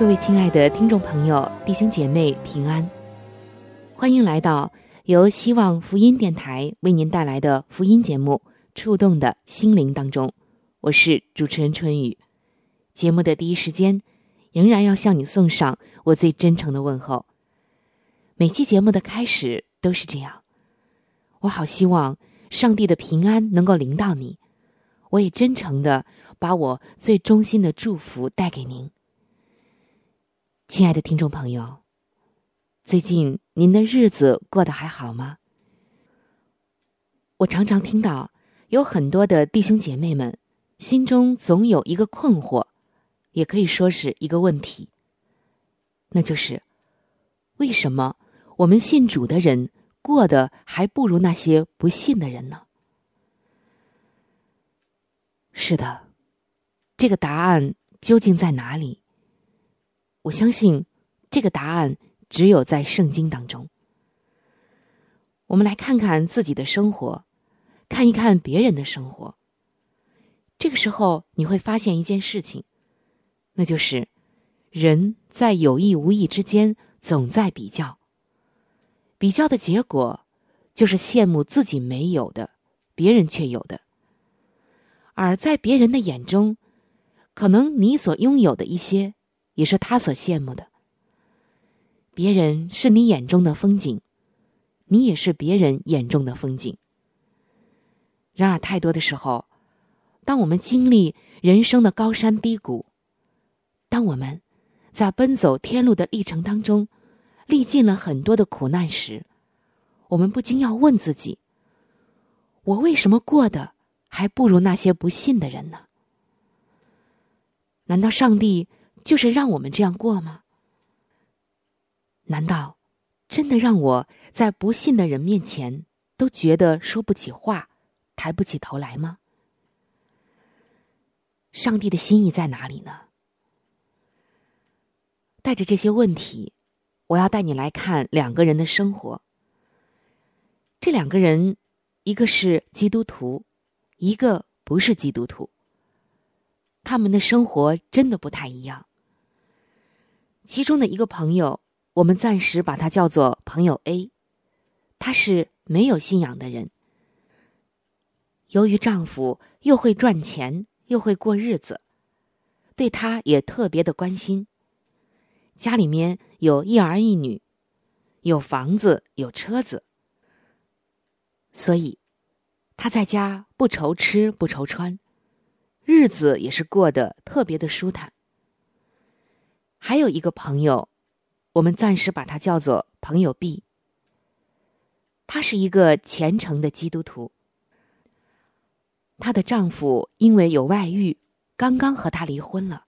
各位亲爱的听众朋友、弟兄姐妹平安，欢迎来到。由希望福音电台为您带来的福音节目《触动的心灵》当中，我是主持人春雨。节目的第一时间，仍然要向你送上我最真诚的问候。每期节目的开始都是这样，我好希望上帝的平安能够临到你，我也真诚的把我最衷心的祝福带给您，亲爱的听众朋友。最近您的日子过得还好吗？我常常听到有很多的弟兄姐妹们心中总有一个困惑，也可以说是一个问题，那就是为什么我们信主的人过得还不如那些不信的人呢？是的，这个答案究竟在哪里？我相信这个答案。只有在圣经当中，我们来看看自己的生活，看一看别人的生活。这个时候，你会发现一件事情，那就是人在有意无意之间总在比较。比较的结果，就是羡慕自己没有的，别人却有的；而在别人的眼中，可能你所拥有的一些，也是他所羡慕的。别人是你眼中的风景，你也是别人眼中的风景。然而，太多的时候，当我们经历人生的高山低谷，当我们在奔走天路的历程当中，历尽了很多的苦难时，我们不禁要问自己：我为什么过得还不如那些不信的人呢？难道上帝就是让我们这样过吗？难道真的让我在不信的人面前都觉得说不起话、抬不起头来吗？上帝的心意在哪里呢？带着这些问题，我要带你来看两个人的生活。这两个人，一个是基督徒，一个不是基督徒。他们的生活真的不太一样。其中的一个朋友。我们暂时把他叫做朋友 A，他是没有信仰的人。由于丈夫又会赚钱又会过日子，对她也特别的关心。家里面有一儿一女，有房子有车子，所以他在家不愁吃不愁穿，日子也是过得特别的舒坦。还有一个朋友。我们暂时把他叫做朋友 B。她是一个虔诚的基督徒。她的丈夫因为有外遇，刚刚和她离婚了，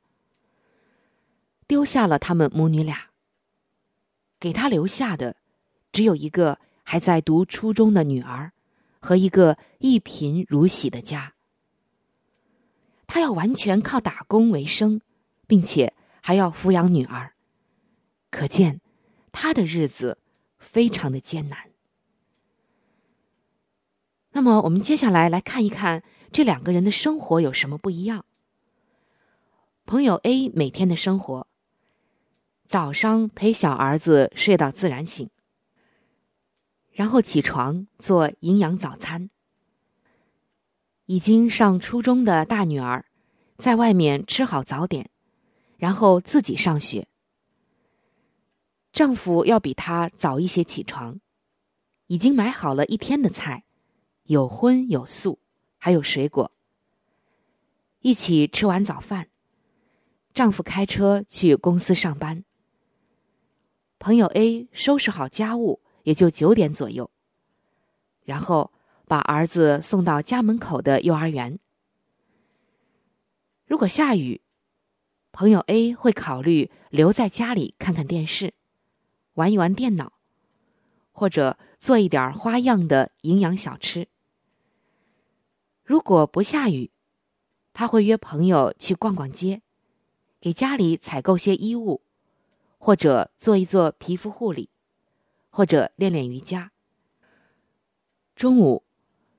丢下了他们母女俩。给她留下的，只有一个还在读初中的女儿，和一个一贫如洗的家。她要完全靠打工为生，并且还要抚养女儿。可见，他的日子非常的艰难。那么，我们接下来来看一看这两个人的生活有什么不一样。朋友 A 每天的生活：早上陪小儿子睡到自然醒，然后起床做营养早餐。已经上初中的大女儿，在外面吃好早点。然后自己上学。丈夫要比她早一些起床，已经买好了一天的菜，有荤有素，还有水果。一起吃完早饭，丈夫开车去公司上班。朋友 A 收拾好家务，也就九点左右，然后把儿子送到家门口的幼儿园。如果下雨，朋友 A 会考虑留在家里看看电视，玩一玩电脑，或者做一点花样的营养小吃。如果不下雨，他会约朋友去逛逛街，给家里采购些衣物，或者做一做皮肤护理，或者练练瑜伽。中午，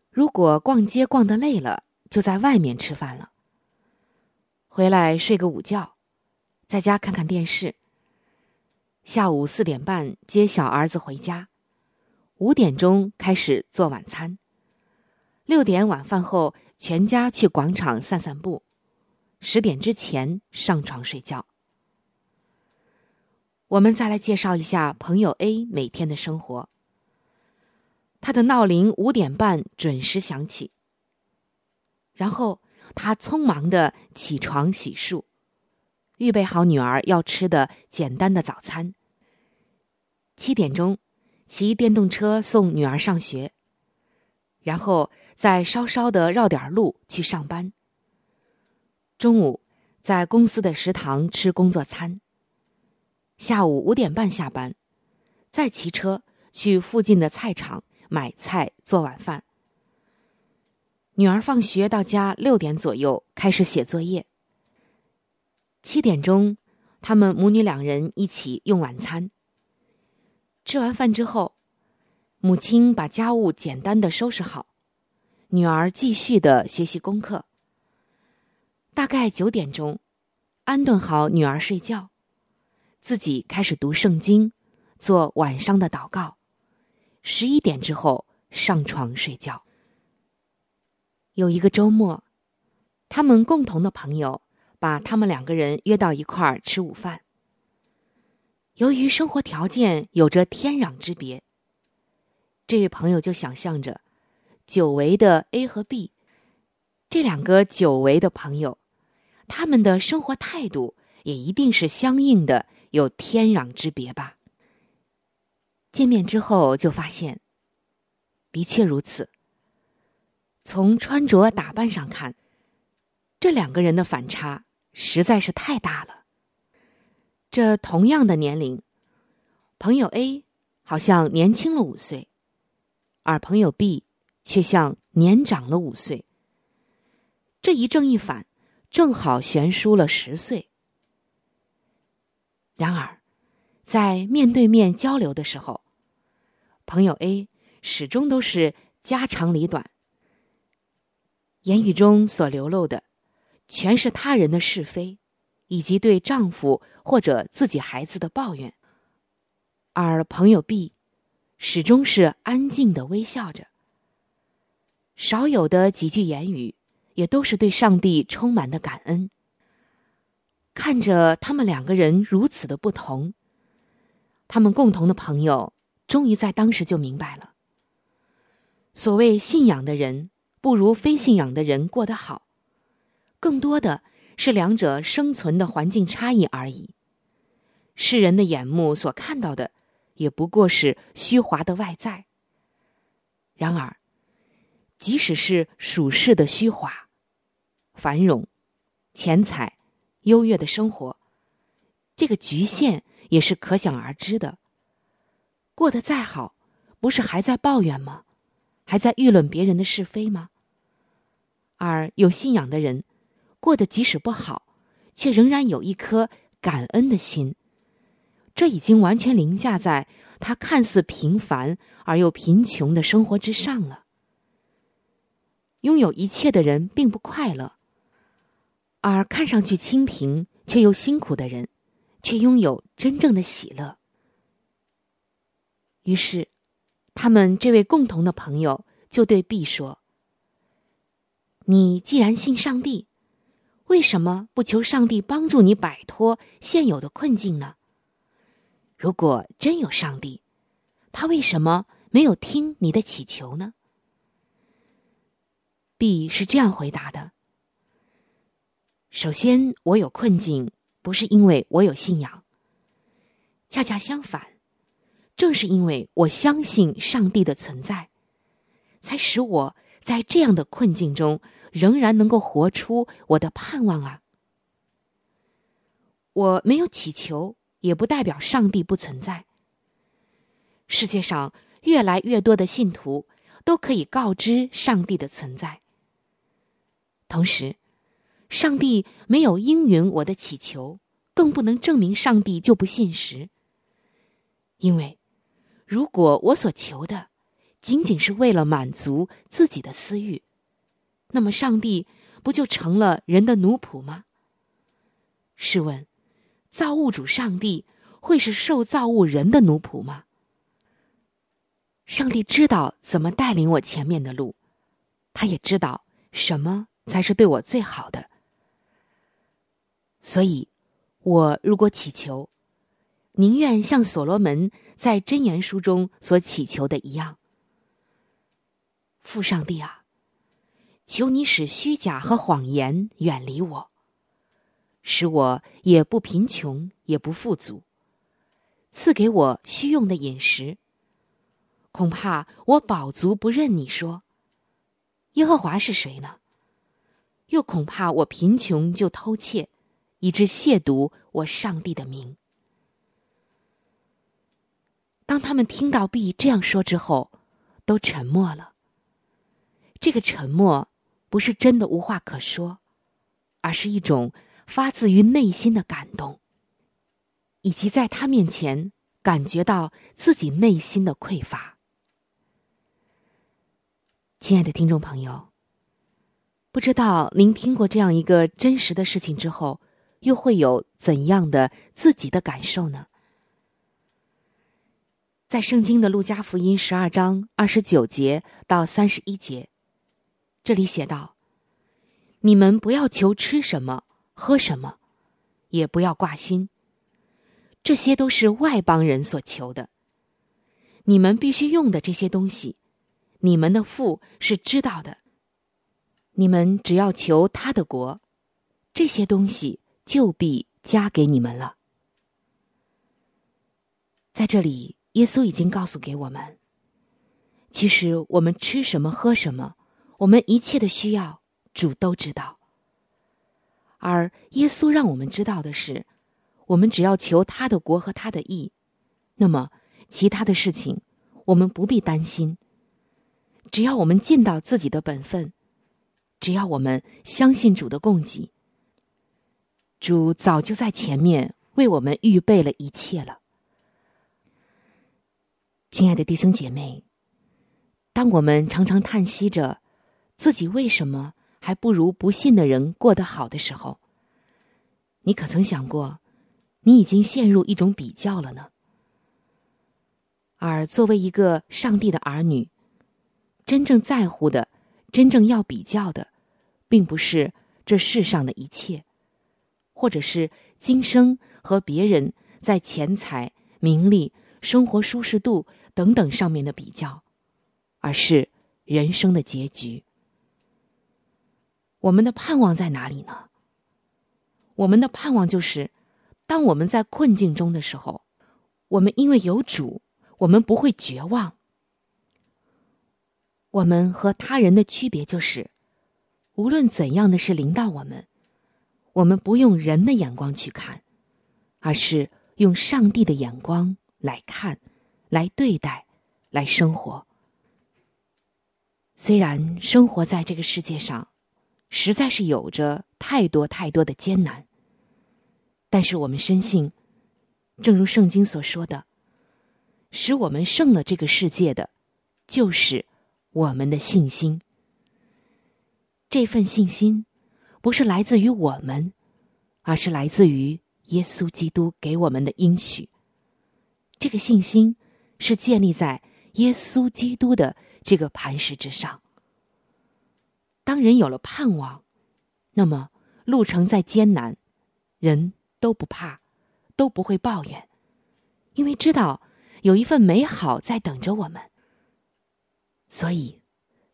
如果逛街逛得累了，就在外面吃饭了。回来睡个午觉，在家看看电视。下午四点半接小儿子回家，五点钟开始做晚餐。六点晚饭后。全家去广场散散步，十点之前上床睡觉。我们再来介绍一下朋友 A 每天的生活。他的闹铃五点半准时响起，然后他匆忙的起床洗漱，预备好女儿要吃的简单的早餐。七点钟，骑电动车送女儿上学，然后。再稍稍的绕点路去上班。中午在公司的食堂吃工作餐。下午五点半下班，再骑车去附近的菜场买菜做晚饭。女儿放学到家六点左右开始写作业。七点钟，他们母女两人一起用晚餐。吃完饭之后，母亲把家务简单的收拾好。女儿继续的学习功课。大概九点钟，安顿好女儿睡觉，自己开始读圣经，做晚上的祷告。十一点之后上床睡觉。有一个周末，他们共同的朋友把他们两个人约到一块儿吃午饭。由于生活条件有着天壤之别，这位朋友就想象着。久违的 A 和 B，这两个久违的朋友，他们的生活态度也一定是相应的有天壤之别吧？见面之后就发现，的确如此。从穿着打扮上看，这两个人的反差实在是太大了。这同样的年龄，朋友 A 好像年轻了五岁，而朋友 B。却像年长了五岁。这一正一反，正好悬殊了十岁。然而，在面对面交流的时候，朋友 A 始终都是家长里短，言语中所流露的，全是他人的是非，以及对丈夫或者自己孩子的抱怨；而朋友 B 始终是安静的微笑着。少有的几句言语，也都是对上帝充满的感恩。看着他们两个人如此的不同，他们共同的朋友终于在当时就明白了：所谓信仰的人不如非信仰的人过得好，更多的是两者生存的环境差异而已。世人的眼目所看到的，也不过是虚华的外在。然而。即使是属世的虚华、繁荣、钱财、优越的生活，这个局限也是可想而知的。过得再好，不是还在抱怨吗？还在议论别人的是非吗？而有信仰的人，过得即使不好，却仍然有一颗感恩的心。这已经完全凌驾在他看似平凡而又贫穷的生活之上了。拥有一切的人并不快乐，而看上去清贫却又辛苦的人，却拥有真正的喜乐。于是，他们这位共同的朋友就对 B 说：“你既然信上帝，为什么不求上帝帮助你摆脱现有的困境呢？如果真有上帝，他为什么没有听你的祈求呢？B 是这样回答的：首先，我有困境，不是因为我有信仰，恰恰相反，正是因为我相信上帝的存在，才使我在这样的困境中。仍然能够活出我的盼望啊！我没有祈求，也不代表上帝不存在。世界上越来越多的信徒都可以告知上帝的存在。同时，上帝没有应允我的祈求，更不能证明上帝就不信实。因为，如果我所求的仅仅是为了满足自己的私欲，那么，上帝不就成了人的奴仆吗？试问，造物主上帝会是受造物人的奴仆吗？上帝知道怎么带领我前面的路，他也知道什么才是对我最好的。所以，我如果祈求，宁愿像所罗门在箴言书中所祈求的一样，父上帝啊！求你使虚假和谎言远离我，使我也不贫穷也不富足，赐给我需用的饮食。恐怕我饱足不认你说，耶和华是谁呢？又恐怕我贫穷就偷窃，以致亵渎我上帝的名。当他们听到 B 这样说之后，都沉默了。这个沉默。不是真的无话可说，而是一种发自于内心的感动，以及在他面前感觉到自己内心的匮乏。亲爱的听众朋友，不知道您听过这样一个真实的事情之后，又会有怎样的自己的感受呢？在圣经的路加福音十二章二十九节到三十一节。这里写道：“你们不要求吃什么、喝什么，也不要挂心。这些都是外邦人所求的。你们必须用的这些东西，你们的父是知道的。你们只要求他的国，这些东西就必加给你们了。”在这里，耶稣已经告诉给我们：其实我们吃什么、喝什么。我们一切的需要，主都知道。而耶稣让我们知道的是，我们只要求他的国和他的义，那么其他的事情我们不必担心。只要我们尽到自己的本分，只要我们相信主的供给，主早就在前面为我们预备了一切了。亲爱的弟兄姐妹，当我们常常叹息着。自己为什么还不如不信的人过得好的时候？你可曾想过，你已经陷入一种比较了呢？而作为一个上帝的儿女，真正在乎的、真正要比较的，并不是这世上的一切，或者是今生和别人在钱财、名利、生活舒适度等等上面的比较，而是人生的结局。我们的盼望在哪里呢？我们的盼望就是，当我们在困境中的时候，我们因为有主，我们不会绝望。我们和他人的区别就是，无论怎样的事临到我们，我们不用人的眼光去看，而是用上帝的眼光来看，来对待，来生活。虽然生活在这个世界上。实在是有着太多太多的艰难，但是我们深信，正如圣经所说的，使我们胜了这个世界的，就是我们的信心。这份信心不是来自于我们，而是来自于耶稣基督给我们的应许。这个信心是建立在耶稣基督的这个磐石之上。当人有了盼望，那么路程再艰难，人都不怕，都不会抱怨，因为知道有一份美好在等着我们。所以，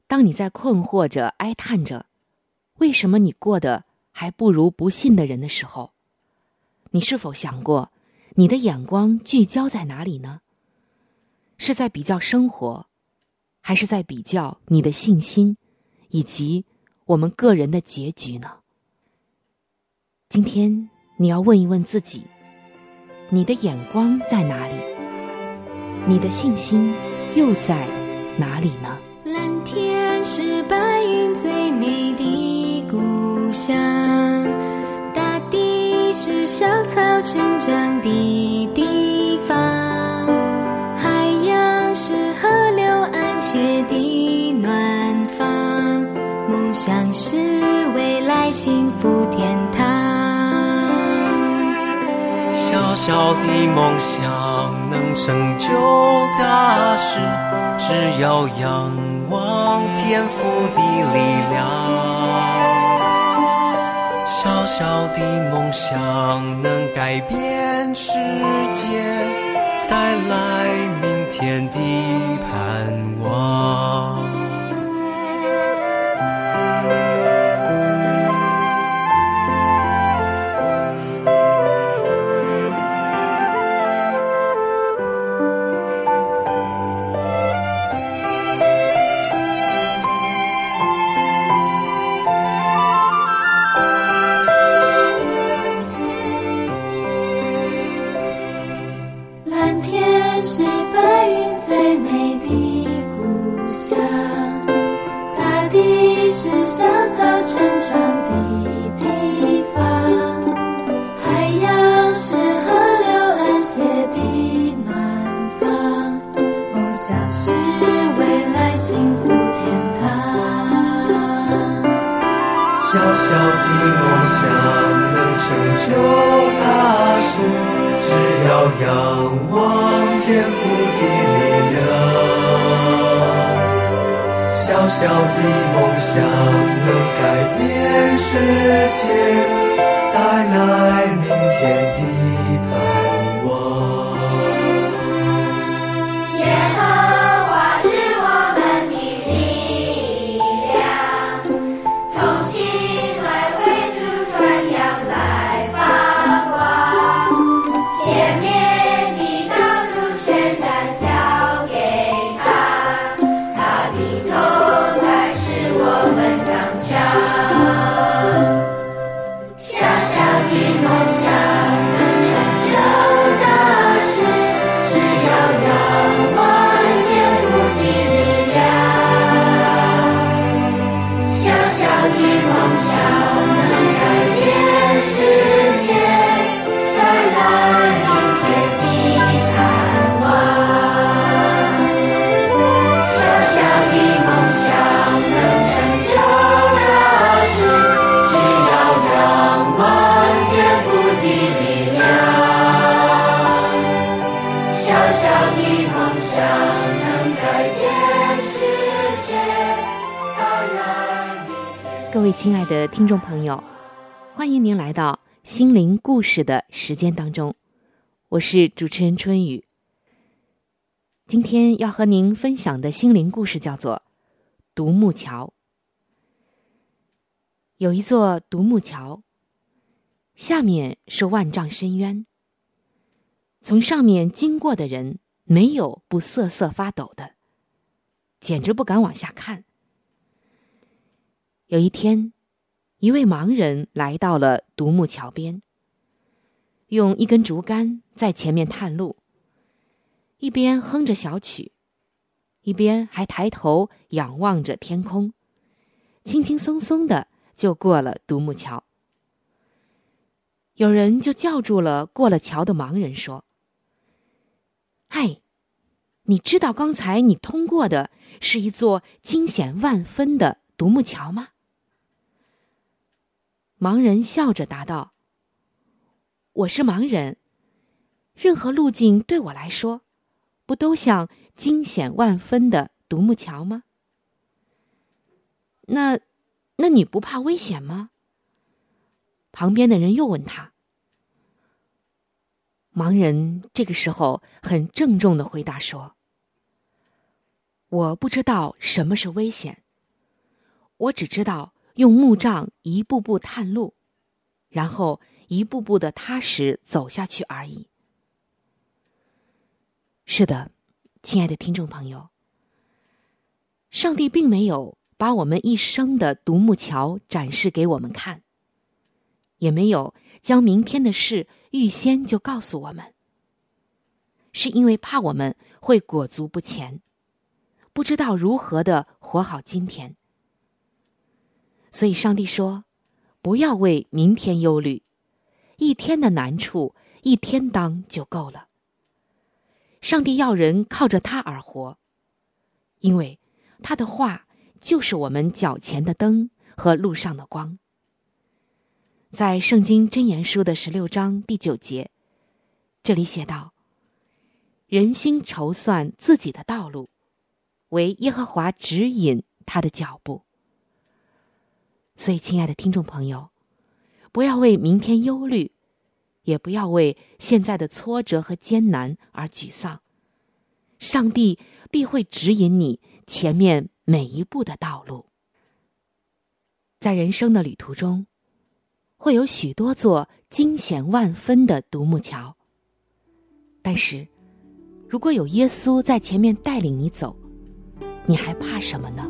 当你在困惑着、哀叹着，为什么你过得还不如不信的人的时候，你是否想过，你的眼光聚焦在哪里呢？是在比较生活，还是在比较你的信心，以及我们个人的结局呢？今天你要问一问自己：你的眼光在哪里？你的信心又在哪里呢？蓝天是白云最美的故乡，大地是小草成长的地方，海洋是河流安歇的，梦想是未来幸福天堂。小小的梦想能成就大事，只要仰望天赋的力量。小小的梦想能改变世界，带来明天的盼望。小小的梦想能成就大事，只要仰望天赋的力量。小小的梦想能改变世界，带来明天的心灵故事的时间当中，我是主持人春雨。今天要和您分享的心灵故事叫做《独木桥》。有一座独木桥，下面是万丈深渊，从上面经过的人没有不瑟瑟发抖的，简直不敢往下看。有一天，一位盲人来到了独木桥边，用一根竹竿在前面探路，一边哼着小曲，一边还抬头仰望着天空，轻轻松松的就过了独木桥。有人就叫住了过了桥的盲人，说：“嗨，你知道刚才你通过的是一座惊险万分的独木桥吗？”盲人笑着答道：“我是盲人，任何路径对我来说，不都像惊险万分的独木桥吗？那，那你不怕危险吗？旁边的人又问他。盲人这个时候很郑重的回答说：“我不知道什么是危险，我只知道用木杖一步步探路，然后一步步的踏实走下去而已。”是的，亲爱的听众朋友，上帝并没有把我们一生的独木桥展示给我们看，也没有将明天的事预先就告诉我们，是因为怕我们会裹足不前，不知道如何的活好今天。所以，上帝说：“不要为明天忧虑，一天的难处一天当就够了。”上帝要人靠着他而活，因为他的话就是我们脚前的灯和路上的光。在《圣经真言书》的十六章第九节，这里写道：“人心筹算自己的道路，为耶和华指引他的脚步。”所以，亲爱的听众朋友，不要为明天忧虑。也不要为现在的挫折和艰难而沮丧，上帝必会指引你前面每一步的道路。在人生的旅途中，会有许多座惊险万分的独木桥，但是，如果有耶稣在前面带领你走，你还怕什么呢？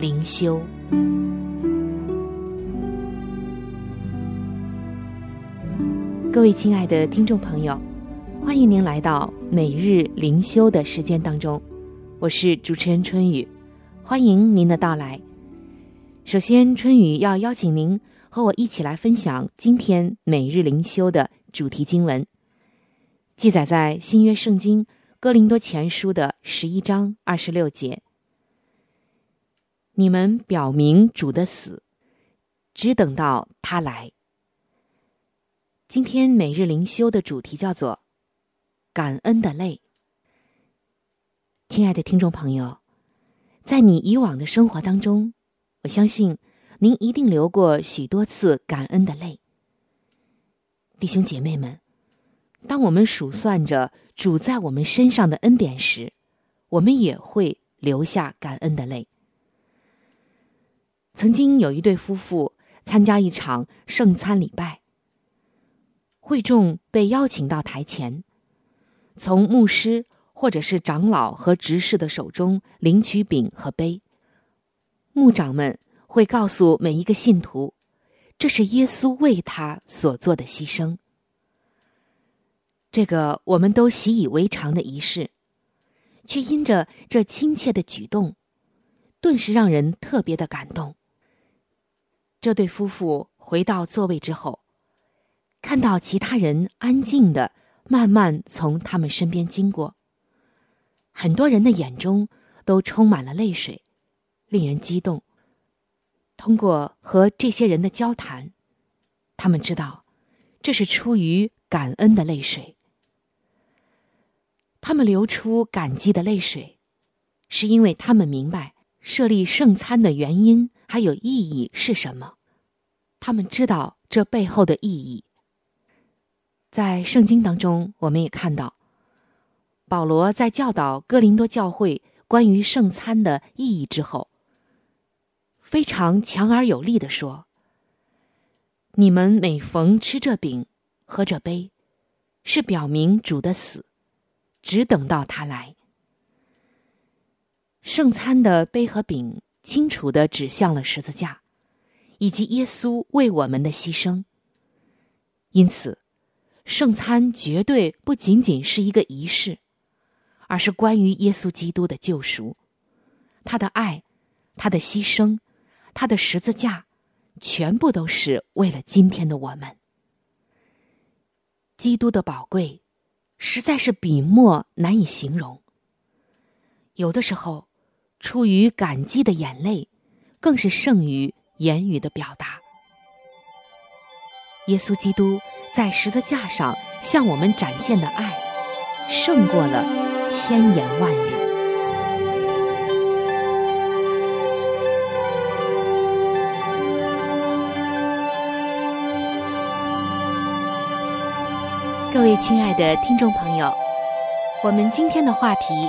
灵修。各位亲爱的听众朋友，欢迎您来到每日灵修的时间当中，我是主持人春雨，欢迎您的到来。首先，春雨要邀请您和我一起来分享今天每日灵修的主题经文，记载在新约圣经哥林多前书的十一章二十六节。你们表明主的死，只等到他来。今天每日灵修的主题叫做“感恩的泪”。亲爱的听众朋友，在你以往的生活当中，我相信您一定流过许多次感恩的泪。弟兄姐妹们，当我们数算着主在我们身上的恩典时，我们也会流下感恩的泪。曾经有一对夫妇参加一场圣餐礼拜。会众被邀请到台前，从牧师或者是长老和执事的手中领取饼和杯。牧长们会告诉每一个信徒，这是耶稣为他所做的牺牲。这个我们都习以为常的仪式，却因着这亲切的举动，顿时让人特别的感动。这对夫妇回到座位之后。看到其他人安静的慢慢从他们身边经过，很多人的眼中都充满了泪水，令人激动。通过和这些人的交谈，他们知道这是出于感恩的泪水。他们流出感激的泪水，是因为他们明白设立圣餐的原因还有意义是什么。他们知道这背后的意义。在圣经当中，我们也看到，保罗在教导哥林多教会关于圣餐的意义之后，非常强而有力的说：“你们每逢吃这饼、喝这杯，是表明主的死，只等到他来。圣餐的杯和饼清楚的指向了十字架，以及耶稣为我们的牺牲。因此，圣餐绝对不仅仅是一个仪式，而是关于耶稣基督的救赎，他的爱，他的牺牲，他的十字架，全部都是为了今天的我们。基督的宝贵，实在是笔墨难以形容。有的时候。出于感激的眼泪，更是胜于言语的表达。耶稣基督在十字架上向我们展现的爱，胜过了千言万语。各位亲爱的听众朋友，我们今天的话题。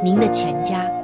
您的全家。